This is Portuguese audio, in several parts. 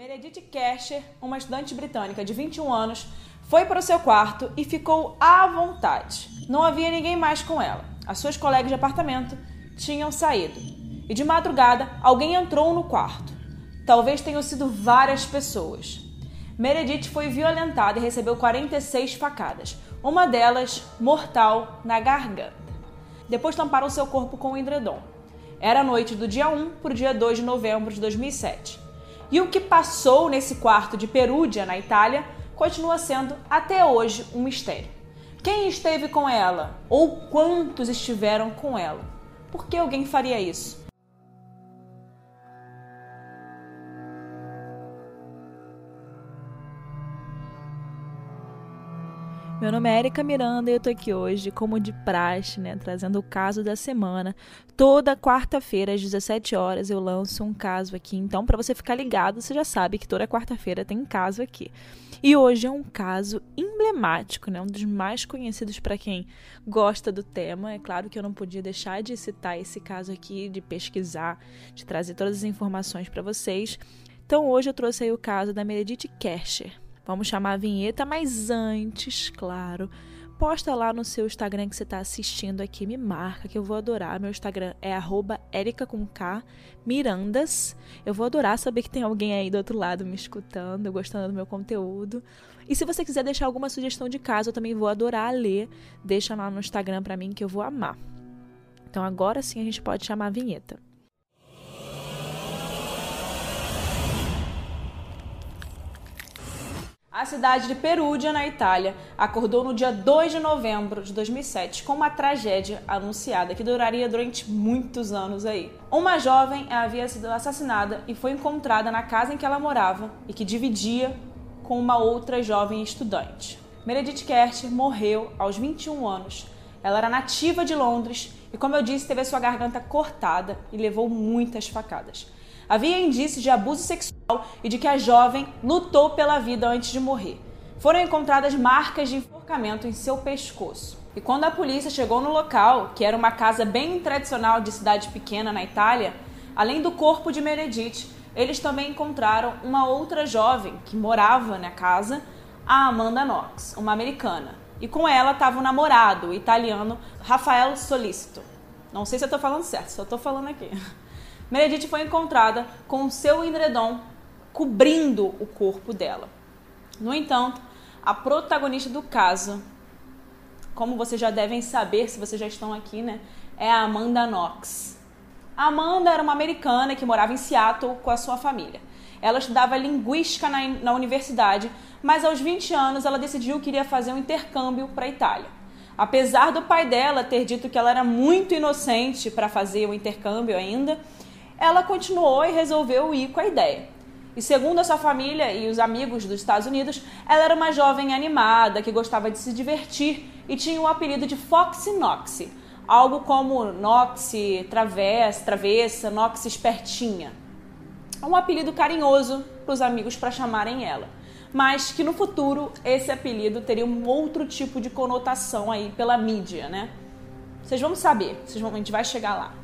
Meredith Kercher, uma estudante britânica de 21 anos, foi para o seu quarto e ficou à vontade. Não havia ninguém mais com ela. As suas colegas de apartamento tinham saído. E de madrugada, alguém entrou no quarto. Talvez tenham sido várias pessoas. Meredith foi violentada e recebeu 46 facadas, uma delas mortal na garganta. Depois tamparam seu corpo com um edredom. Era a noite do dia 1 para o dia 2 de novembro de 2007. E o que passou nesse quarto de Perúdia, na Itália, continua sendo até hoje um mistério. Quem esteve com ela ou quantos estiveram com ela? Por que alguém faria isso? Meu nome é Erika Miranda e eu tô aqui hoje, como de praxe, né, trazendo o caso da semana. Toda quarta-feira, às 17 horas, eu lanço um caso aqui. Então, para você ficar ligado, você já sabe que toda quarta-feira tem caso aqui. E hoje é um caso emblemático, né, um dos mais conhecidos para quem gosta do tema. É claro que eu não podia deixar de citar esse caso aqui, de pesquisar, de trazer todas as informações para vocês. Então, hoje eu trouxe aí o caso da Meredith Kercher. Vamos chamar a vinheta, mas antes, claro, posta lá no seu Instagram que você está assistindo aqui, me marca que eu vou adorar. Meu Instagram é @erica com K Mirandas. Eu vou adorar saber que tem alguém aí do outro lado me escutando, gostando do meu conteúdo. E se você quiser deixar alguma sugestão de caso, eu também vou adorar ler. Deixa lá no Instagram para mim que eu vou amar. Então agora sim a gente pode chamar a vinheta. A cidade de Perúdia, na Itália, acordou no dia 2 de novembro de 2007 com uma tragédia anunciada que duraria durante muitos anos aí. Uma jovem havia sido assassinada e foi encontrada na casa em que ela morava e que dividia com uma outra jovem estudante. Meredith Kerr morreu aos 21 anos. Ela era nativa de Londres e, como eu disse, teve a sua garganta cortada e levou muitas facadas. Havia indícios de abuso sexual e de que a jovem lutou pela vida antes de morrer. Foram encontradas marcas de enforcamento em seu pescoço. E quando a polícia chegou no local, que era uma casa bem tradicional de cidade pequena na Itália, além do corpo de Meredith, eles também encontraram uma outra jovem que morava na casa, a Amanda Knox, uma americana. E com ela estava o namorado, o italiano Rafael Solicito. Não sei se eu estou falando certo, só estou falando aqui. Meredith foi encontrada com seu edredom cobrindo o corpo dela. No entanto, a protagonista do caso, como vocês já devem saber, se vocês já estão aqui, né, é a Amanda Knox. A Amanda era uma americana que morava em Seattle com a sua família. Ela estudava linguística na, na universidade, mas aos 20 anos ela decidiu que iria fazer um intercâmbio para a Itália. Apesar do pai dela ter dito que ela era muito inocente para fazer o intercâmbio ainda, ela continuou e resolveu ir com a ideia. E segundo a sua família e os amigos dos Estados Unidos, ela era uma jovem animada que gostava de se divertir e tinha o apelido de Foxy Noxy, algo como Noxy, travessa, travessa, Noxy espertinha. Um apelido carinhoso para os amigos para chamarem ela, mas que no futuro esse apelido teria um outro tipo de conotação aí pela mídia, né? Vocês vão saber, vocês vão, a gente vai chegar lá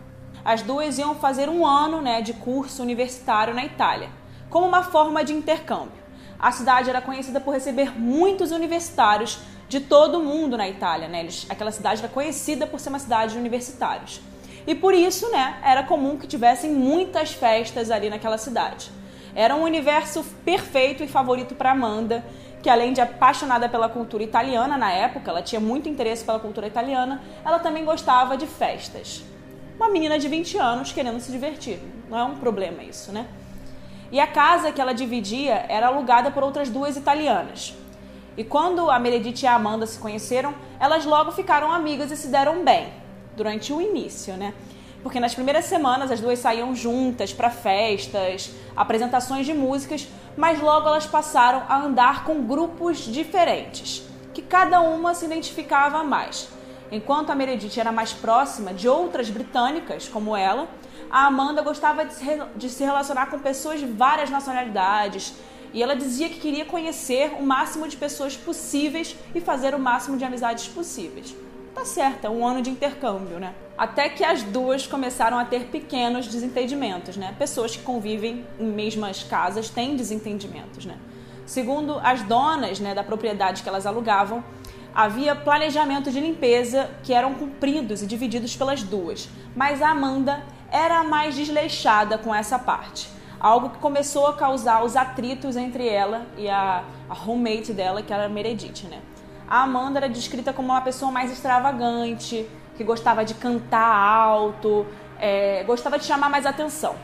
as duas iam fazer um ano né, de curso universitário na Itália, como uma forma de intercâmbio. A cidade era conhecida por receber muitos universitários de todo o mundo na Itália. Né? Eles, aquela cidade era conhecida por ser uma cidade de universitários. E por isso né, era comum que tivessem muitas festas ali naquela cidade. Era um universo perfeito e favorito para Amanda, que além de apaixonada pela cultura italiana na época, ela tinha muito interesse pela cultura italiana, ela também gostava de festas uma menina de 20 anos querendo se divertir. Não é um problema isso, né? E a casa que ela dividia era alugada por outras duas italianas. E quando a Meredith e a Amanda se conheceram, elas logo ficaram amigas e se deram bem durante o início, né? Porque nas primeiras semanas as duas saíam juntas para festas, apresentações de músicas, mas logo elas passaram a andar com grupos diferentes, que cada uma se identificava mais. Enquanto a Meredith era mais próxima de outras britânicas como ela, a Amanda gostava de se, relacionar com pessoas de várias nacionalidades e ela dizia que queria conhecer o máximo de pessoas possíveis e fazer o máximo de amizades possíveis. tá certo, é um ano de intercâmbio, né? Até que as duas começaram a ter pequenos desentendimentos, né? Pessoas que convivem em mesmas casas têm desentendimentos, né? Segundo as donas né, da propriedade que elas alugavam, havia planejamento de limpeza que eram cumpridos e divididos pelas duas, mas a Amanda era a mais desleixada com essa parte. Algo que começou a causar os atritos entre ela e a, a roommate dela, que era a Meredith, né? A Amanda era descrita como uma pessoa mais extravagante, que gostava de cantar alto, é, gostava de chamar mais atenção.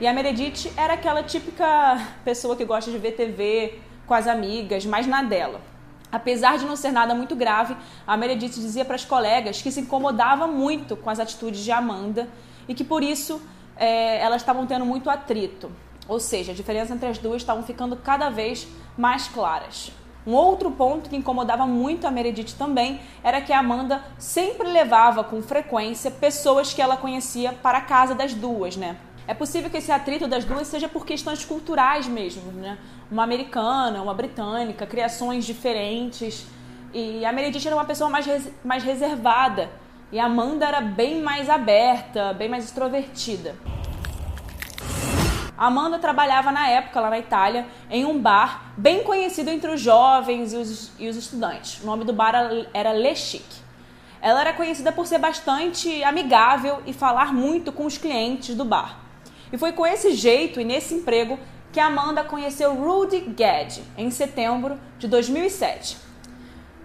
E a Meredith era aquela típica pessoa que gosta de ver TV com as amigas, mas na dela. Apesar de não ser nada muito grave, a Meredith dizia para as colegas que se incomodava muito com as atitudes de Amanda e que por isso é, elas estavam tendo muito atrito. Ou seja, a diferença entre as duas estavam ficando cada vez mais claras. Um outro ponto que incomodava muito a Meredith também era que a Amanda sempre levava com frequência pessoas que ela conhecia para a casa das duas, né? É possível que esse atrito das duas seja por questões culturais mesmo, né? Uma americana, uma britânica, criações diferentes. E a Meredith era uma pessoa mais, res mais reservada. E a Amanda era bem mais aberta, bem mais extrovertida. A Amanda trabalhava na época lá na Itália em um bar bem conhecido entre os jovens e os, e os estudantes. O nome do bar era Le Chic. Ela era conhecida por ser bastante amigável e falar muito com os clientes do bar. E foi com esse jeito e nesse emprego que Amanda conheceu Rudy Gadd em setembro de 2007.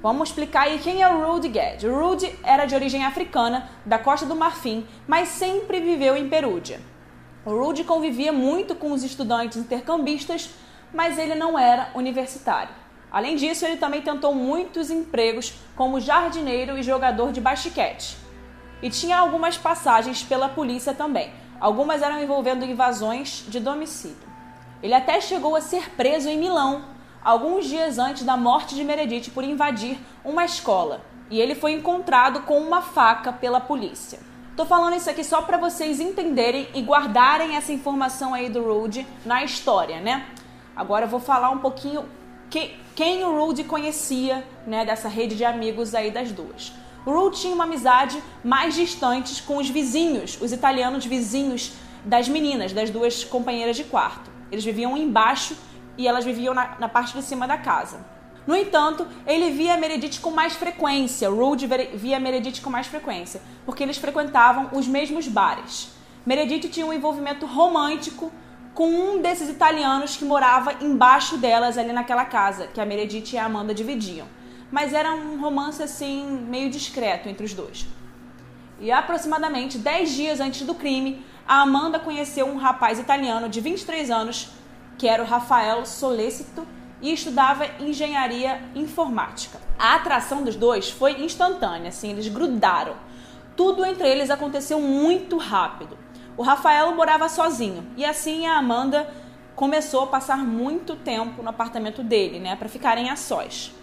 Vamos explicar aí quem é o Rudy Gadd. Rudy era de origem africana, da Costa do Marfim, mas sempre viveu em Perúdia. O Rudy convivia muito com os estudantes intercambistas, mas ele não era universitário. Além disso, ele também tentou muitos empregos como jardineiro e jogador de basquete. E tinha algumas passagens pela polícia também. Algumas eram envolvendo invasões de domicílio. Ele até chegou a ser preso em Milão, alguns dias antes da morte de Meredith por invadir uma escola. E ele foi encontrado com uma faca pela polícia. Tô falando isso aqui só para vocês entenderem e guardarem essa informação aí do Rude na história, né? Agora eu vou falar um pouquinho que, quem o Rude conhecia, né, dessa rede de amigos aí das duas. O Rude tinha uma amizade mais distante com os vizinhos, os italianos vizinhos das meninas, das duas companheiras de quarto. Eles viviam embaixo e elas viviam na, na parte de cima da casa. No entanto, ele via Meredith com mais frequência, Rude via Meredith com mais frequência, porque eles frequentavam os mesmos bares. Meredith tinha um envolvimento romântico com um desses italianos que morava embaixo delas ali naquela casa, que a Meredith e a Amanda dividiam. Mas era um romance assim meio discreto entre os dois. E aproximadamente 10 dias antes do crime, a Amanda conheceu um rapaz italiano de 23 anos, que era o Rafael Solecito, e estudava engenharia informática. A atração dos dois foi instantânea, assim, eles grudaram. Tudo entre eles aconteceu muito rápido. O Rafael morava sozinho e assim a Amanda começou a passar muito tempo no apartamento dele, né, para ficarem a sós.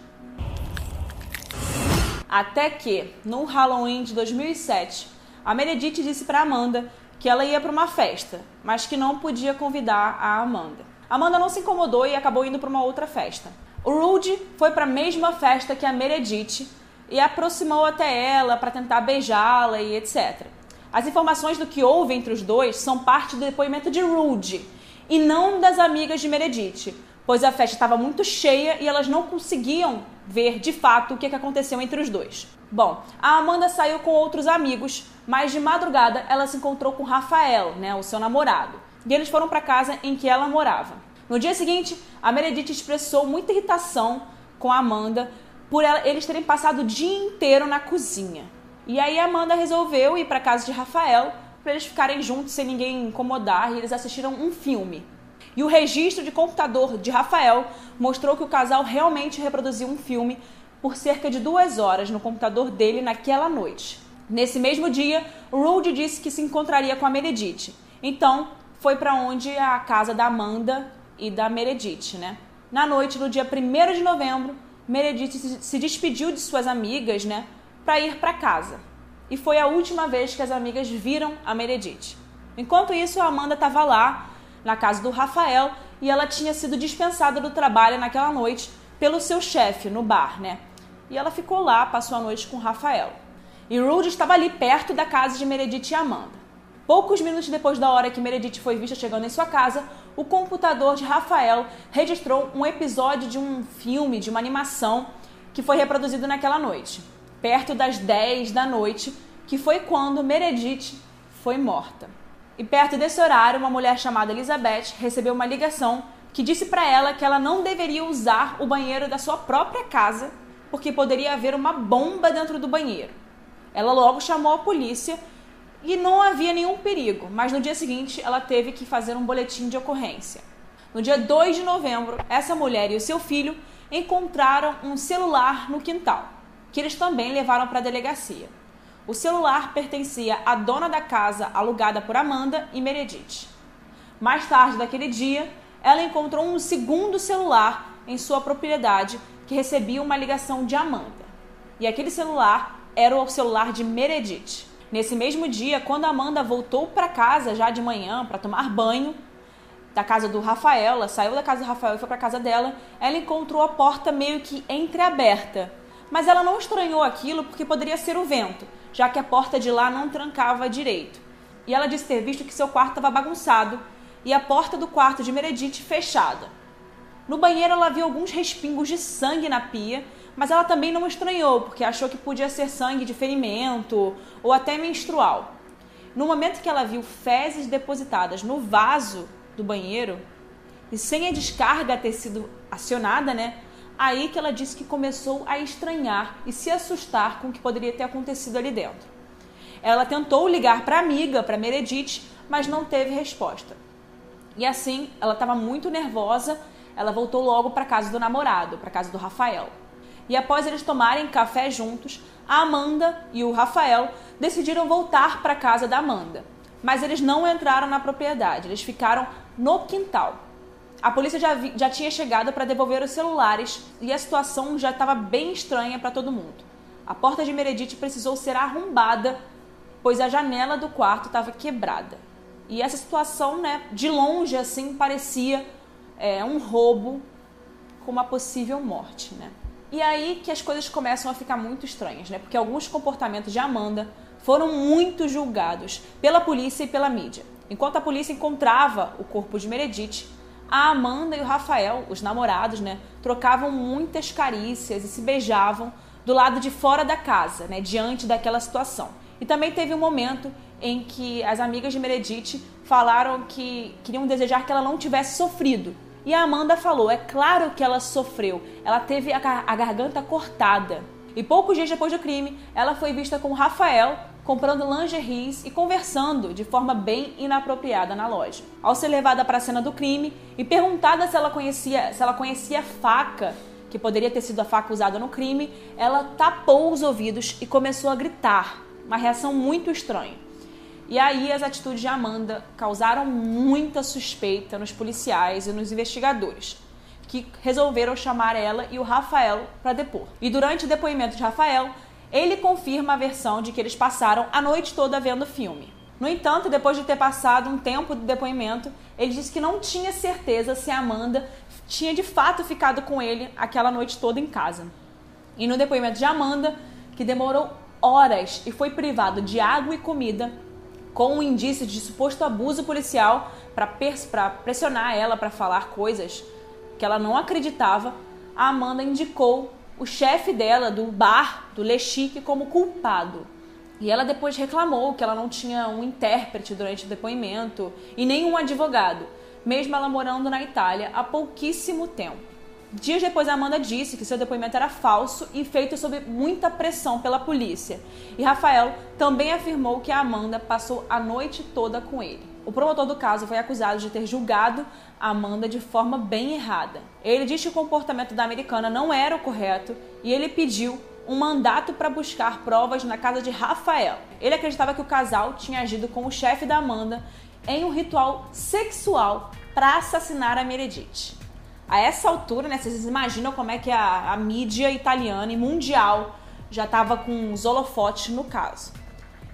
Até que, no Halloween de 2007, a Meredith disse para Amanda que ela ia para uma festa, mas que não podia convidar a Amanda. Amanda não se incomodou e acabou indo para uma outra festa. O Rudy foi para a mesma festa que a Meredith e aproximou até ela para tentar beijá-la e etc. As informações do que houve entre os dois são parte do depoimento de Rudy e não das amigas de Meredith, pois a festa estava muito cheia e elas não conseguiam ver de fato o que aconteceu entre os dois. Bom, a Amanda saiu com outros amigos, mas de madrugada ela se encontrou com Rafael, né, o seu namorado e eles foram para casa em que ela morava. No dia seguinte, a Meredith expressou muita irritação com a Amanda por eles terem passado o dia inteiro na cozinha. E aí a Amanda resolveu ir para casa de Rafael para eles ficarem juntos sem ninguém incomodar e eles assistiram um filme. E o registro de computador de Rafael mostrou que o casal realmente reproduziu um filme por cerca de duas horas no computador dele naquela noite. Nesse mesmo dia, Rudy disse que se encontraria com a Meredith. Então, foi para onde a casa da Amanda e da Meredith, né? Na noite do dia 1 de novembro, Meredith se despediu de suas amigas, né, para ir para casa. E foi a última vez que as amigas viram a Meredith. Enquanto isso, a Amanda estava lá, na casa do Rafael, e ela tinha sido dispensada do trabalho naquela noite pelo seu chefe no bar, né? E ela ficou lá, passou a noite com o Rafael. E Rude estava ali perto da casa de Meredith e Amanda. Poucos minutos depois da hora que Meredith foi vista chegando em sua casa, o computador de Rafael registrou um episódio de um filme, de uma animação, que foi reproduzido naquela noite, perto das 10 da noite, que foi quando Meredith foi morta. E perto desse horário, uma mulher chamada Elizabeth recebeu uma ligação que disse para ela que ela não deveria usar o banheiro da sua própria casa, porque poderia haver uma bomba dentro do banheiro. Ela logo chamou a polícia e não havia nenhum perigo, mas no dia seguinte ela teve que fazer um boletim de ocorrência. No dia 2 de novembro, essa mulher e o seu filho encontraram um celular no quintal, que eles também levaram para a delegacia. O celular pertencia à dona da casa alugada por Amanda e Meredith. Mais tarde daquele dia, ela encontrou um segundo celular em sua propriedade que recebia uma ligação de Amanda. E aquele celular era o celular de Meredith. Nesse mesmo dia, quando Amanda voltou para casa já de manhã para tomar banho da casa do Rafael, ela saiu da casa do Rafael e foi para casa dela, ela encontrou a porta meio que entreaberta. Mas ela não estranhou aquilo porque poderia ser o vento, já que a porta de lá não trancava direito. E ela disse ter visto que seu quarto estava bagunçado e a porta do quarto de Meredith fechada. No banheiro ela viu alguns respingos de sangue na pia mas ela também não estranhou, porque achou que podia ser sangue de ferimento ou até menstrual. No momento que ela viu fezes depositadas no vaso do banheiro, e sem a descarga ter sido acionada, né? Aí que ela disse que começou a estranhar e se assustar com o que poderia ter acontecido ali dentro. Ela tentou ligar para a amiga, para Meredith, mas não teve resposta. E assim, ela estava muito nervosa, ela voltou logo para casa do namorado, para casa do Rafael e após eles tomarem café juntos, a Amanda e o Rafael decidiram voltar para casa da Amanda. Mas eles não entraram na propriedade, eles ficaram no quintal. A polícia já, vi, já tinha chegado para devolver os celulares e a situação já estava bem estranha para todo mundo. A porta de Meredith precisou ser arrombada, pois a janela do quarto estava quebrada. E essa situação, né, de longe assim, parecia é, um roubo com uma possível morte, né? E aí que as coisas começam a ficar muito estranhas, né? Porque alguns comportamentos de Amanda foram muito julgados pela polícia e pela mídia. Enquanto a polícia encontrava o corpo de Meredith, a Amanda e o Rafael, os namorados, né, trocavam muitas carícias e se beijavam do lado de fora da casa, né, diante daquela situação. E também teve um momento em que as amigas de Meredith falaram que queriam desejar que ela não tivesse sofrido, e a Amanda falou: é claro que ela sofreu, ela teve a, a garganta cortada. E poucos dias depois do crime, ela foi vista com Rafael comprando lingeries e conversando de forma bem inapropriada na loja. Ao ser levada para a cena do crime e perguntada se ela conhecia, se ela conhecia a faca que poderia ter sido a faca usada no crime, ela tapou os ouvidos e começou a gritar, uma reação muito estranha. E aí as atitudes de Amanda causaram muita suspeita nos policiais e nos investigadores, que resolveram chamar ela e o Rafael para depor. E durante o depoimento de Rafael, ele confirma a versão de que eles passaram a noite toda vendo filme. No entanto, depois de ter passado um tempo do depoimento, ele disse que não tinha certeza se Amanda tinha de fato ficado com ele aquela noite toda em casa. E no depoimento de Amanda, que demorou horas e foi privado de água e comida, com um indício de suposto abuso policial para pressionar ela para falar coisas que ela não acreditava, a Amanda indicou o chefe dela do bar do Le Chic como culpado. E ela depois reclamou que ela não tinha um intérprete durante o depoimento e nem um advogado, mesmo ela morando na Itália há pouquíssimo tempo. Dias depois, Amanda disse que seu depoimento era falso e feito sob muita pressão pela polícia. E Rafael também afirmou que a Amanda passou a noite toda com ele. O promotor do caso foi acusado de ter julgado a Amanda de forma bem errada. Ele disse que o comportamento da americana não era o correto e ele pediu um mandato para buscar provas na casa de Rafael. Ele acreditava que o casal tinha agido com o chefe da Amanda em um ritual sexual para assassinar a Meredith. A essa altura, né, vocês imaginam como é que a, a mídia italiana e mundial já estava com os holofotes no caso.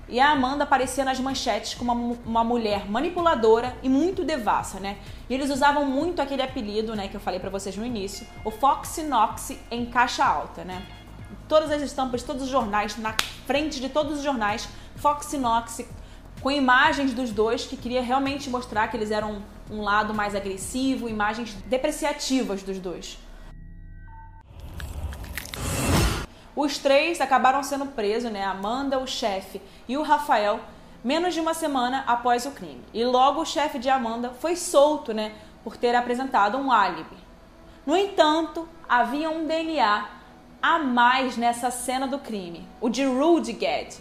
E a Amanda aparecia nas manchetes como uma, uma, mulher manipuladora e muito devassa, né? E eles usavam muito aquele apelido, né, que eu falei para vocês no início, o Foxy Noxy em caixa alta, né? todas as estampas todos os jornais, na frente de todos os jornais, Fox Knox, com imagens dos dois que queria realmente mostrar que eles eram um lado mais agressivo, imagens depreciativas dos dois. Os três acabaram sendo presos, né? Amanda, o chefe e o Rafael, menos de uma semana após o crime. E logo o chefe de Amanda foi solto, né? Por ter apresentado um álibi. No entanto, havia um DNA a mais nessa cena do crime, o de Rudy Gad.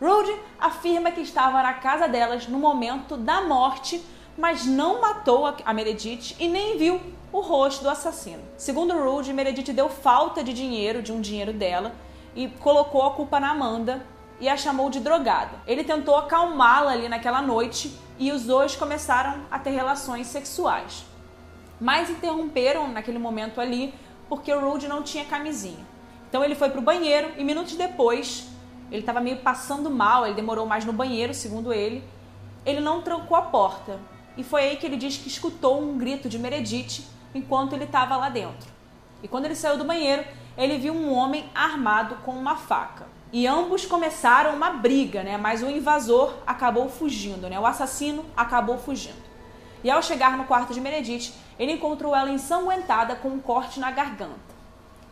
Rudy afirma que estava na casa delas no momento da morte, mas não matou a Meredith e nem viu o rosto do assassino. Segundo Rudy, Meredith deu falta de dinheiro, de um dinheiro dela, e colocou a culpa na Amanda e a chamou de drogada. Ele tentou acalmá-la ali naquela noite e os dois começaram a ter relações sexuais. Mas interromperam naquele momento ali porque o Rude não tinha camisinha. Então ele foi para o banheiro e minutos depois, ele estava meio passando mal, ele demorou mais no banheiro, segundo ele. Ele não trancou a porta. E foi aí que ele diz que escutou um grito de Meredith enquanto ele estava lá dentro. E quando ele saiu do banheiro, ele viu um homem armado com uma faca. E ambos começaram uma briga, né? Mas o invasor acabou fugindo, né? O assassino acabou fugindo. E ao chegar no quarto de Meredith, ele encontrou ela ensanguentada com um corte na garganta.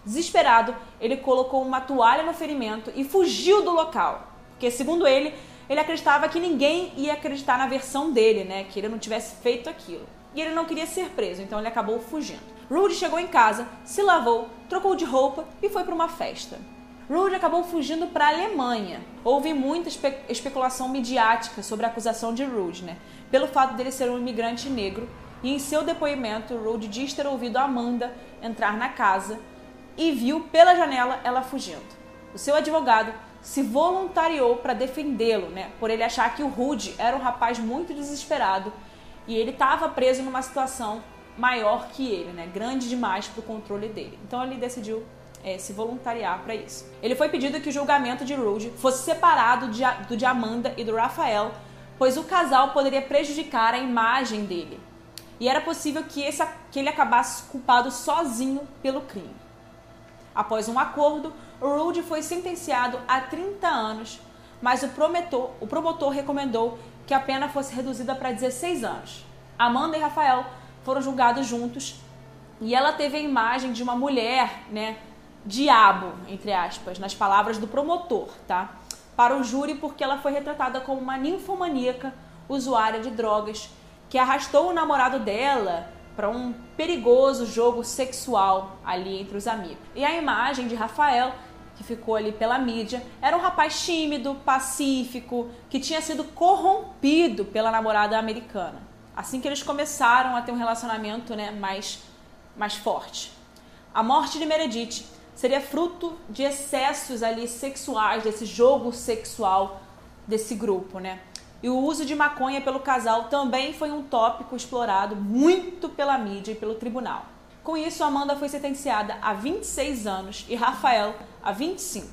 Desesperado, ele colocou uma toalha no ferimento e fugiu do local. Porque, segundo ele, ele acreditava que ninguém ia acreditar na versão dele, né? Que ele não tivesse feito aquilo. E ele não queria ser preso, então ele acabou fugindo. Rudy chegou em casa, se lavou, trocou de roupa e foi para uma festa. Rudy acabou fugindo para a Alemanha. Houve muita espe especulação midiática sobre a acusação de Rudy, né? Pelo fato dele ser um imigrante negro e em seu depoimento, Rude diz ter ouvido Amanda entrar na casa e viu pela janela ela fugindo. O seu advogado se voluntariou para defendê-lo, né, por ele achar que o Rude era um rapaz muito desesperado e ele estava preso numa situação maior que ele, né, grande demais para o controle dele. Então ele decidiu é, se voluntariar para isso. Ele foi pedido que o julgamento de Rude fosse separado de, do de Amanda e do Rafael, pois o casal poderia prejudicar a imagem dele e era possível que, esse, que ele acabasse culpado sozinho pelo crime. Após um acordo, Rude foi sentenciado a 30 anos, mas o, prometor, o promotor recomendou que a pena fosse reduzida para 16 anos. Amanda e Rafael foram julgados juntos e ela teve a imagem de uma mulher, né, diabo, entre aspas, nas palavras do promotor, tá? Para o júri porque ela foi retratada como uma ninfomaníaca, usuária de drogas que arrastou o namorado dela para um perigoso jogo sexual ali entre os amigos. E a imagem de Rafael, que ficou ali pela mídia, era um rapaz tímido, pacífico, que tinha sido corrompido pela namorada americana. Assim que eles começaram a ter um relacionamento né, mais, mais forte. A morte de Meredith seria fruto de excessos ali sexuais, desse jogo sexual desse grupo, né? E o uso de maconha pelo casal também foi um tópico explorado muito pela mídia e pelo tribunal. Com isso, Amanda foi sentenciada a 26 anos e Rafael a 25.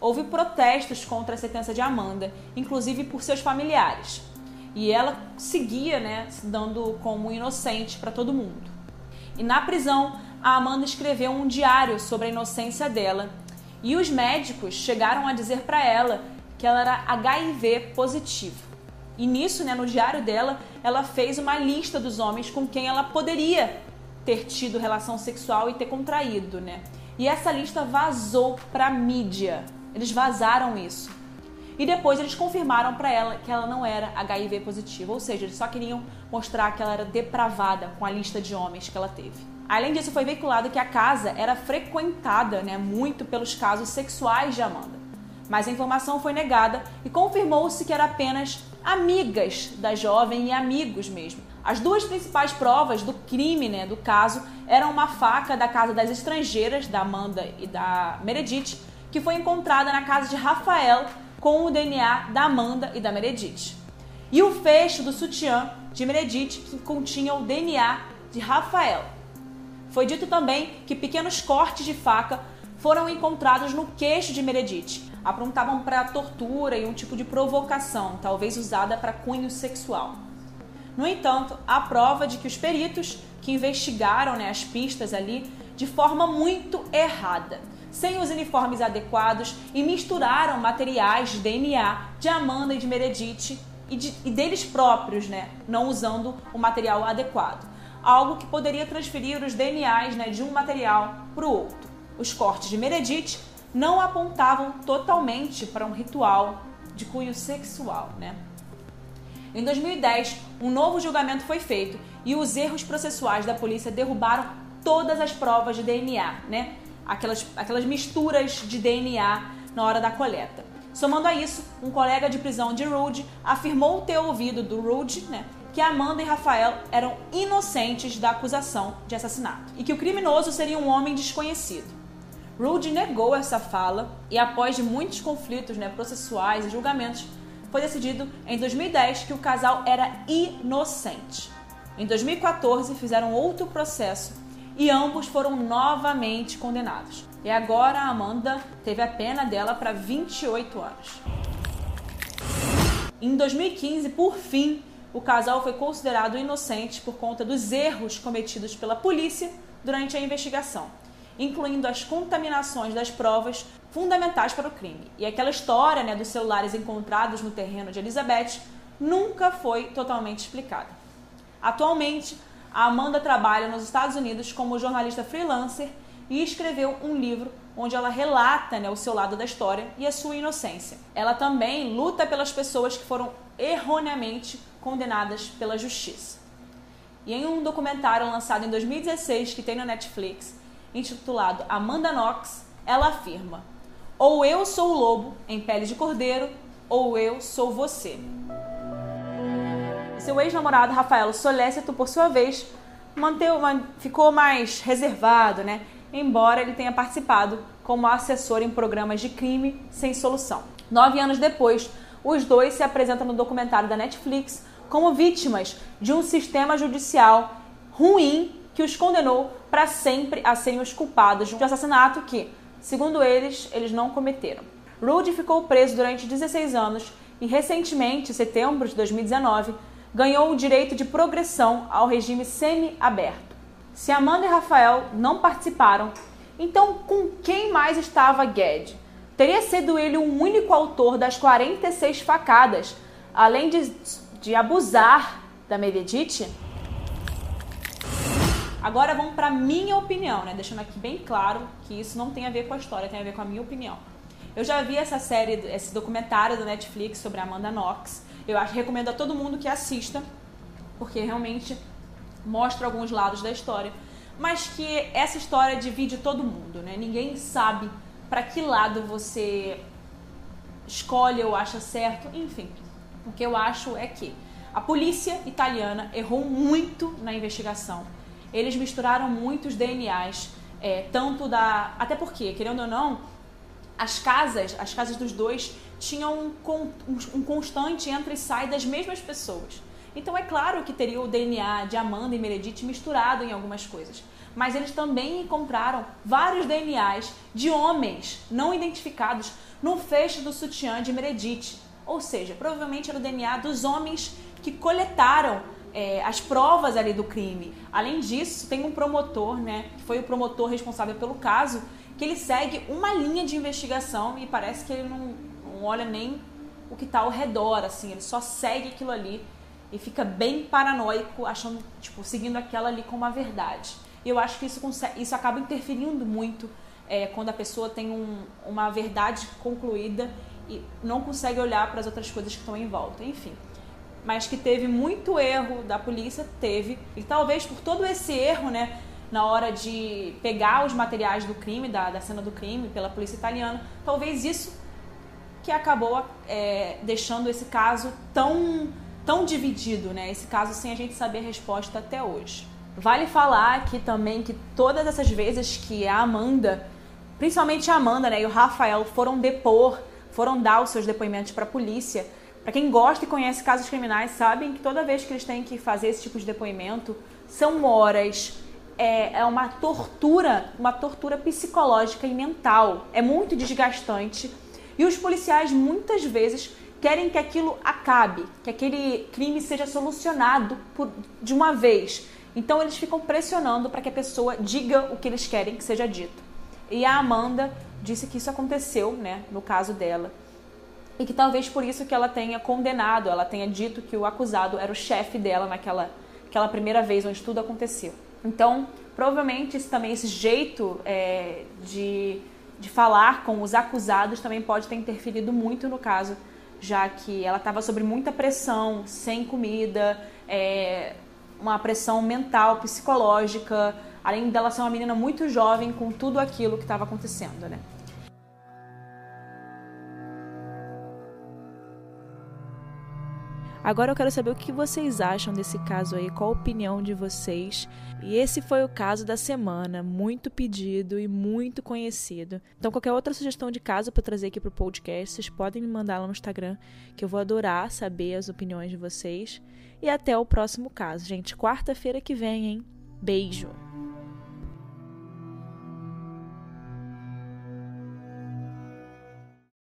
Houve protestos contra a sentença de Amanda, inclusive por seus familiares. E ela seguia, né, se dando como inocente para todo mundo. E na prisão, a Amanda escreveu um diário sobre a inocência dela. E os médicos chegaram a dizer para ela que ela era HIV positivo. E nisso, né, no diário dela, ela fez uma lista dos homens com quem ela poderia ter tido relação sexual e ter contraído, né? E essa lista vazou para mídia. Eles vazaram isso. E depois eles confirmaram para ela que ela não era HIV positiva, ou seja, eles só queriam mostrar que ela era depravada com a lista de homens que ela teve. Além disso, foi veiculado que a casa era frequentada, né, muito pelos casos sexuais de Amanda mas a informação foi negada e confirmou-se que eram apenas amigas da jovem e amigos mesmo. As duas principais provas do crime, né, do caso, eram uma faca da casa das estrangeiras, da Amanda e da Meredith, que foi encontrada na casa de Rafael com o DNA da Amanda e da Meredith. E o fecho do sutiã de Meredith, que continha o DNA de Rafael. Foi dito também que pequenos cortes de faca foram encontrados no queixo de Meredith, aprontavam para tortura e um tipo de provocação, talvez usada para cunho sexual. No entanto, há prova de que os peritos que investigaram né, as pistas ali de forma muito errada. sem os uniformes adequados e misturaram materiais de DNA de Amanda e de Meredith e, de, e deles próprios, né, não usando o material adequado. Algo que poderia transferir os DNAs né, de um material para o outro. Os cortes de Meredith não apontavam totalmente para um ritual de cunho sexual. Né? Em 2010, um novo julgamento foi feito e os erros processuais da polícia derrubaram todas as provas de DNA, né? aquelas, aquelas misturas de DNA na hora da coleta. Somando a isso, um colega de prisão de Rude afirmou ter ouvido do Rude né, que Amanda e Rafael eram inocentes da acusação de assassinato e que o criminoso seria um homem desconhecido. Rude negou essa fala e, após muitos conflitos né, processuais e julgamentos, foi decidido em 2010 que o casal era inocente. Em 2014, fizeram outro processo e ambos foram novamente condenados. E agora a Amanda teve a pena dela para 28 anos. Em 2015, por fim, o casal foi considerado inocente por conta dos erros cometidos pela polícia durante a investigação, incluindo as contaminações das provas fundamentais para o crime. E aquela história né, dos celulares encontrados no terreno de Elizabeth nunca foi totalmente explicada. Atualmente, a Amanda trabalha nos Estados Unidos como jornalista freelancer e escreveu um livro onde ela relata né, o seu lado da história e a sua inocência. Ela também luta pelas pessoas que foram erroneamente condenadas pela justiça. E em um documentário lançado em 2016 que tem na Netflix, intitulado Amanda Knox, ela afirma: Ou eu sou o lobo em pele de cordeiro, ou eu sou você. Seu ex-namorado Rafael Solécito, por sua vez, uma, ficou mais reservado, né? embora ele tenha participado como assessor em programas de crime sem solução. Nove anos depois, os dois se apresentam no documentário da Netflix como vítimas de um sistema judicial ruim que os condenou para sempre a serem os culpados de um assassinato que, segundo eles, eles não cometeram. Rudy ficou preso durante 16 anos e recentemente, em setembro de 2019, ganhou o direito de progressão ao regime semi-aberto. Se Amanda e Rafael não participaram, então com quem mais estava Ged? Teria sido ele o único autor das 46 facadas, além de, de abusar da Meredith? Agora vamos para minha opinião, né? Deixando aqui bem claro que isso não tem a ver com a história, tem a ver com a minha opinião. Eu já vi essa série, esse documentário do Netflix sobre a Amanda Knox. Eu acho recomendo a todo mundo que assista, porque realmente mostra alguns lados da história, mas que essa história divide todo mundo, né? Ninguém sabe para que lado você escolhe ou acha certo, enfim. O que eu acho é que a polícia italiana errou muito na investigação. Eles misturaram muitos DNAs, é, tanto da. Até porque, querendo ou não, as casas, as casas dos dois tinham um, um constante entra e sai das mesmas pessoas. Então é claro que teria o DNA de Amanda e Meredith misturado em algumas coisas. Mas eles também encontraram vários DNAs de homens não identificados no fecho do sutiã de Meredith. Ou seja, provavelmente era o DNA dos homens que coletaram é, as provas ali do crime. Além disso, tem um promotor, né, que foi o promotor responsável pelo caso, que ele segue uma linha de investigação e parece que ele não, não olha nem o que está ao redor, assim, ele só segue aquilo ali e fica bem paranoico, achando, tipo, seguindo aquela ali como a verdade. E eu acho que isso, isso acaba interferindo muito é, quando a pessoa tem um, uma verdade concluída e não consegue olhar para as outras coisas que estão em volta. Enfim. Mas que teve muito erro da polícia, teve. E talvez por todo esse erro, né, na hora de pegar os materiais do crime, da, da cena do crime, pela polícia italiana, talvez isso que acabou é, deixando esse caso tão tão dividido, né? Esse caso sem a gente saber a resposta até hoje. Vale falar aqui também que todas essas vezes que a Amanda, principalmente a Amanda, né, e o Rafael foram depor, foram dar os seus depoimentos para a polícia. Para quem gosta e conhece casos criminais, sabem que toda vez que eles têm que fazer esse tipo de depoimento, são horas, é, é uma tortura, uma tortura psicológica e mental. É muito desgastante. E os policiais muitas vezes querem que aquilo acabe, que aquele crime seja solucionado por, de uma vez. Então eles ficam pressionando para que a pessoa diga o que eles querem que seja dito. E a Amanda disse que isso aconteceu, né, no caso dela. E que talvez por isso que ela tenha condenado, ela tenha dito que o acusado era o chefe dela naquela aquela primeira vez onde tudo aconteceu. Então, provavelmente também esse jeito é, de, de falar com os acusados também pode ter interferido muito no caso, já que ela estava sob muita pressão, sem comida, é, uma pressão mental, psicológica, além dela ser uma menina muito jovem com tudo aquilo que estava acontecendo, né? Agora eu quero saber o que vocês acham desse caso aí, qual a opinião de vocês. E esse foi o caso da semana, muito pedido e muito conhecido. Então, qualquer outra sugestão de caso para trazer aqui para o podcast, vocês podem me mandar lá no Instagram, que eu vou adorar saber as opiniões de vocês. E até o próximo caso, gente. Quarta-feira que vem, hein? Beijo!